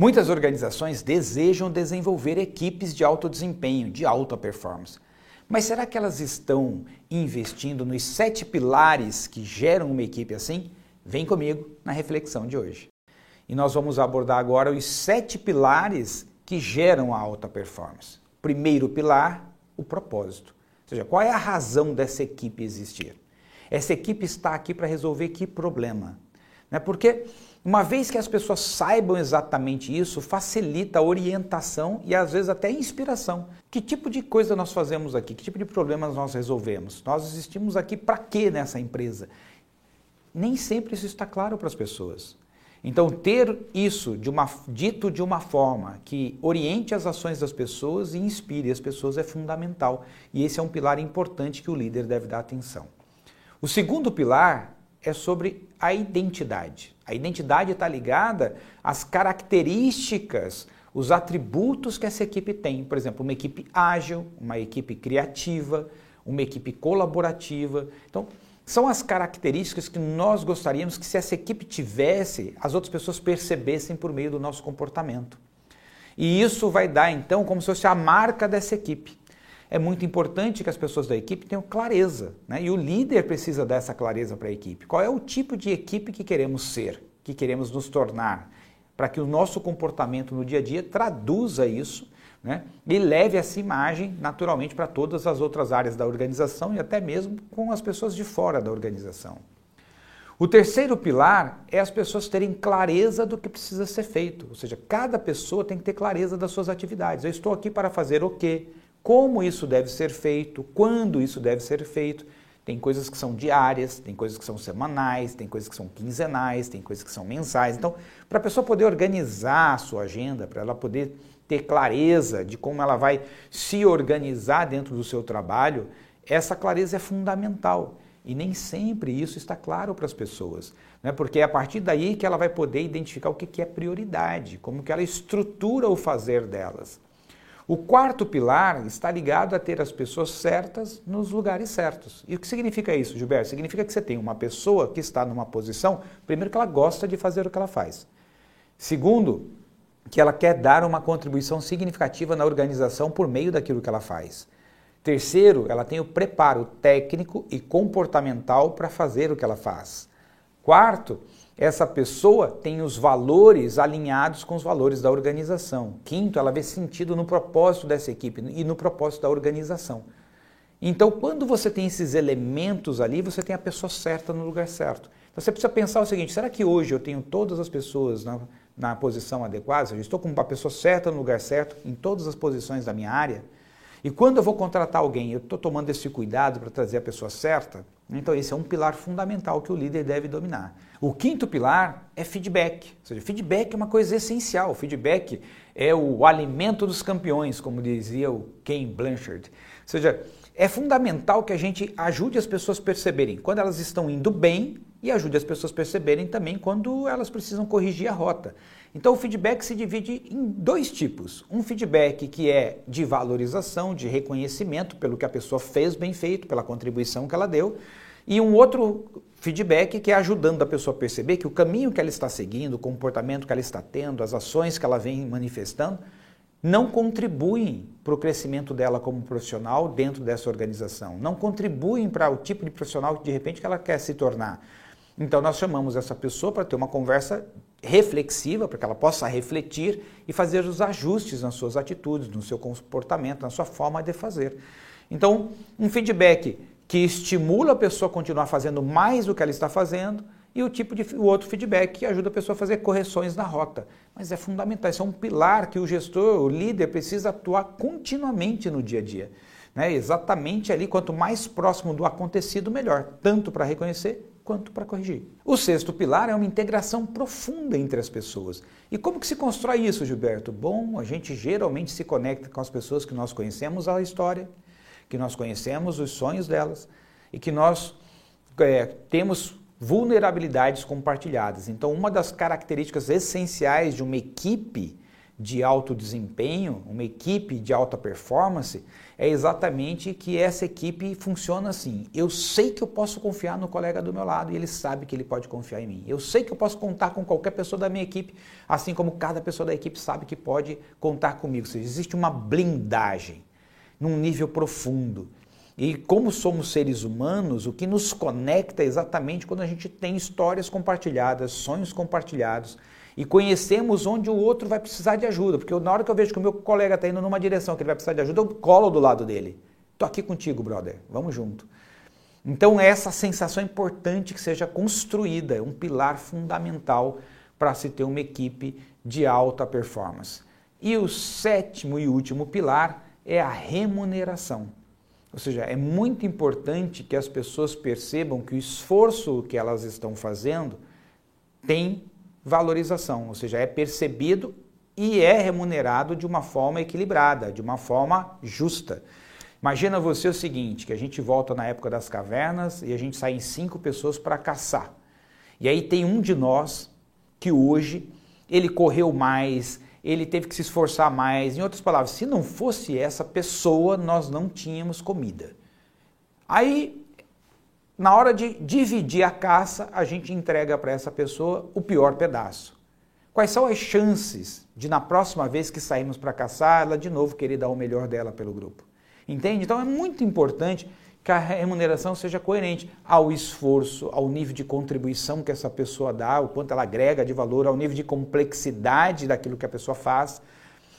Muitas organizações desejam desenvolver equipes de alto desempenho, de alta performance. Mas será que elas estão investindo nos sete pilares que geram uma equipe assim? Vem comigo na reflexão de hoje. E nós vamos abordar agora os sete pilares que geram a alta performance. Primeiro pilar, o propósito. Ou seja, qual é a razão dessa equipe existir? Essa equipe está aqui para resolver que problema? Né? Porque uma vez que as pessoas saibam exatamente isso, facilita a orientação e às vezes até a inspiração. Que tipo de coisa nós fazemos aqui? Que tipo de problemas nós resolvemos? Nós existimos aqui para quê nessa empresa? Nem sempre isso está claro para as pessoas. Então, ter isso de uma, dito de uma forma que oriente as ações das pessoas e inspire as pessoas é fundamental. E esse é um pilar importante que o líder deve dar atenção. O segundo pilar é sobre a identidade. A identidade está ligada às características, os atributos que essa equipe tem. Por exemplo, uma equipe ágil, uma equipe criativa, uma equipe colaborativa. Então, são as características que nós gostaríamos que, se essa equipe tivesse, as outras pessoas percebessem por meio do nosso comportamento. E isso vai dar, então, como se fosse a marca dessa equipe é muito importante que as pessoas da equipe tenham clareza, né? e o líder precisa dessa clareza para a equipe. Qual é o tipo de equipe que queremos ser, que queremos nos tornar, para que o nosso comportamento no dia a dia traduza isso né? e leve essa imagem naturalmente para todas as outras áreas da organização e até mesmo com as pessoas de fora da organização. O terceiro pilar é as pessoas terem clareza do que precisa ser feito, ou seja, cada pessoa tem que ter clareza das suas atividades. Eu estou aqui para fazer o quê? Como isso deve ser feito, quando isso deve ser feito. Tem coisas que são diárias, tem coisas que são semanais, tem coisas que são quinzenais, tem coisas que são mensais. Então, para a pessoa poder organizar a sua agenda, para ela poder ter clareza de como ela vai se organizar dentro do seu trabalho, essa clareza é fundamental. E nem sempre isso está claro para as pessoas, né? porque é a partir daí que ela vai poder identificar o que é prioridade, como que ela estrutura o fazer delas. O quarto pilar está ligado a ter as pessoas certas nos lugares certos. E o que significa isso, Gilberto? Significa que você tem uma pessoa que está numa posição, primeiro, que ela gosta de fazer o que ela faz. Segundo, que ela quer dar uma contribuição significativa na organização por meio daquilo que ela faz. Terceiro, ela tem o preparo técnico e comportamental para fazer o que ela faz. Quarto, essa pessoa tem os valores alinhados com os valores da organização. Quinto, ela vê sentido no propósito dessa equipe e no propósito da organização. Então, quando você tem esses elementos ali, você tem a pessoa certa no lugar certo. Então, você precisa pensar o seguinte: será que hoje eu tenho todas as pessoas na, na posição adequada? Eu estou com uma pessoa certa no lugar certo, em todas as posições da minha área? E quando eu vou contratar alguém, eu estou tomando esse cuidado para trazer a pessoa certa? Então, esse é um pilar fundamental que o líder deve dominar. O quinto pilar é feedback. Ou seja, feedback é uma coisa essencial. Feedback é o alimento dos campeões, como dizia o Ken Blanchard. Ou seja, é fundamental que a gente ajude as pessoas a perceberem quando elas estão indo bem e ajude as pessoas a perceberem também quando elas precisam corrigir a rota. Então, o feedback se divide em dois tipos. Um feedback que é de valorização, de reconhecimento pelo que a pessoa fez bem feito, pela contribuição que ela deu, e um outro feedback que é ajudando a pessoa a perceber que o caminho que ela está seguindo, o comportamento que ela está tendo, as ações que ela vem manifestando, não contribuem para o crescimento dela como profissional dentro dessa organização, não contribuem para o tipo de profissional que de repente que ela quer se tornar. Então nós chamamos essa pessoa para ter uma conversa reflexiva, para que ela possa refletir e fazer os ajustes nas suas atitudes, no seu comportamento, na sua forma de fazer. Então, um feedback que estimula a pessoa a continuar fazendo mais do que ela está fazendo e o tipo de o outro feedback que ajuda a pessoa a fazer correções na rota. Mas é fundamental, isso é um pilar que o gestor, o líder precisa atuar continuamente no dia a dia. Né? Exatamente ali, quanto mais próximo do acontecido, melhor, tanto para reconhecer quanto para corrigir. O sexto pilar é uma integração profunda entre as pessoas. E como que se constrói isso, Gilberto? Bom, a gente geralmente se conecta com as pessoas que nós conhecemos a história, que nós conhecemos os sonhos delas e que nós é, temos vulnerabilidades compartilhadas. Então, uma das características essenciais de uma equipe de alto desempenho, uma equipe de alta performance, é exatamente que essa equipe funciona assim. Eu sei que eu posso confiar no colega do meu lado e ele sabe que ele pode confiar em mim. Eu sei que eu posso contar com qualquer pessoa da minha equipe, assim como cada pessoa da equipe sabe que pode contar comigo. Seja, existe uma blindagem num nível profundo. E como somos seres humanos, o que nos conecta é exatamente quando a gente tem histórias compartilhadas, sonhos compartilhados e conhecemos onde o outro vai precisar de ajuda. Porque na hora que eu vejo que o meu colega está indo numa direção que ele vai precisar de ajuda, eu colo do lado dele. Estou aqui contigo, brother. Vamos junto. Então, essa sensação é importante que seja construída, é um pilar fundamental para se ter uma equipe de alta performance. E o sétimo e último pilar é a remuneração. Ou seja, é muito importante que as pessoas percebam que o esforço que elas estão fazendo tem valorização, ou seja, é percebido e é remunerado de uma forma equilibrada, de uma forma justa. Imagina você o seguinte, que a gente volta na época das cavernas e a gente sai em cinco pessoas para caçar. E aí tem um de nós que hoje ele correu mais, ele teve que se esforçar mais. Em outras palavras, se não fosse essa pessoa, nós não tínhamos comida. Aí na hora de dividir a caça, a gente entrega para essa pessoa o pior pedaço. Quais são as chances de, na próxima vez que sairmos para caçar, ela de novo querer dar o melhor dela pelo grupo? Entende? Então é muito importante que a remuneração seja coerente ao esforço, ao nível de contribuição que essa pessoa dá, o quanto ela agrega de valor, ao nível de complexidade daquilo que a pessoa faz.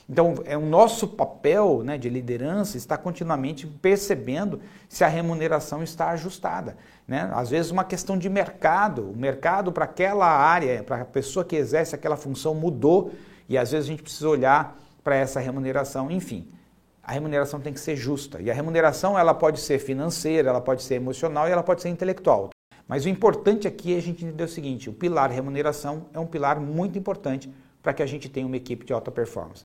Então, é o nosso papel né, de liderança está continuamente percebendo se a remuneração está ajustada. Né? Às vezes, uma questão de mercado. O mercado para aquela área, para a pessoa que exerce aquela função mudou e às vezes a gente precisa olhar para essa remuneração. Enfim, a remuneração tem que ser justa. E a remuneração ela pode ser financeira, ela pode ser emocional e ela pode ser intelectual. Mas o importante aqui é a gente entender o seguinte: o pilar remuneração é um pilar muito importante para que a gente tenha uma equipe de alta performance.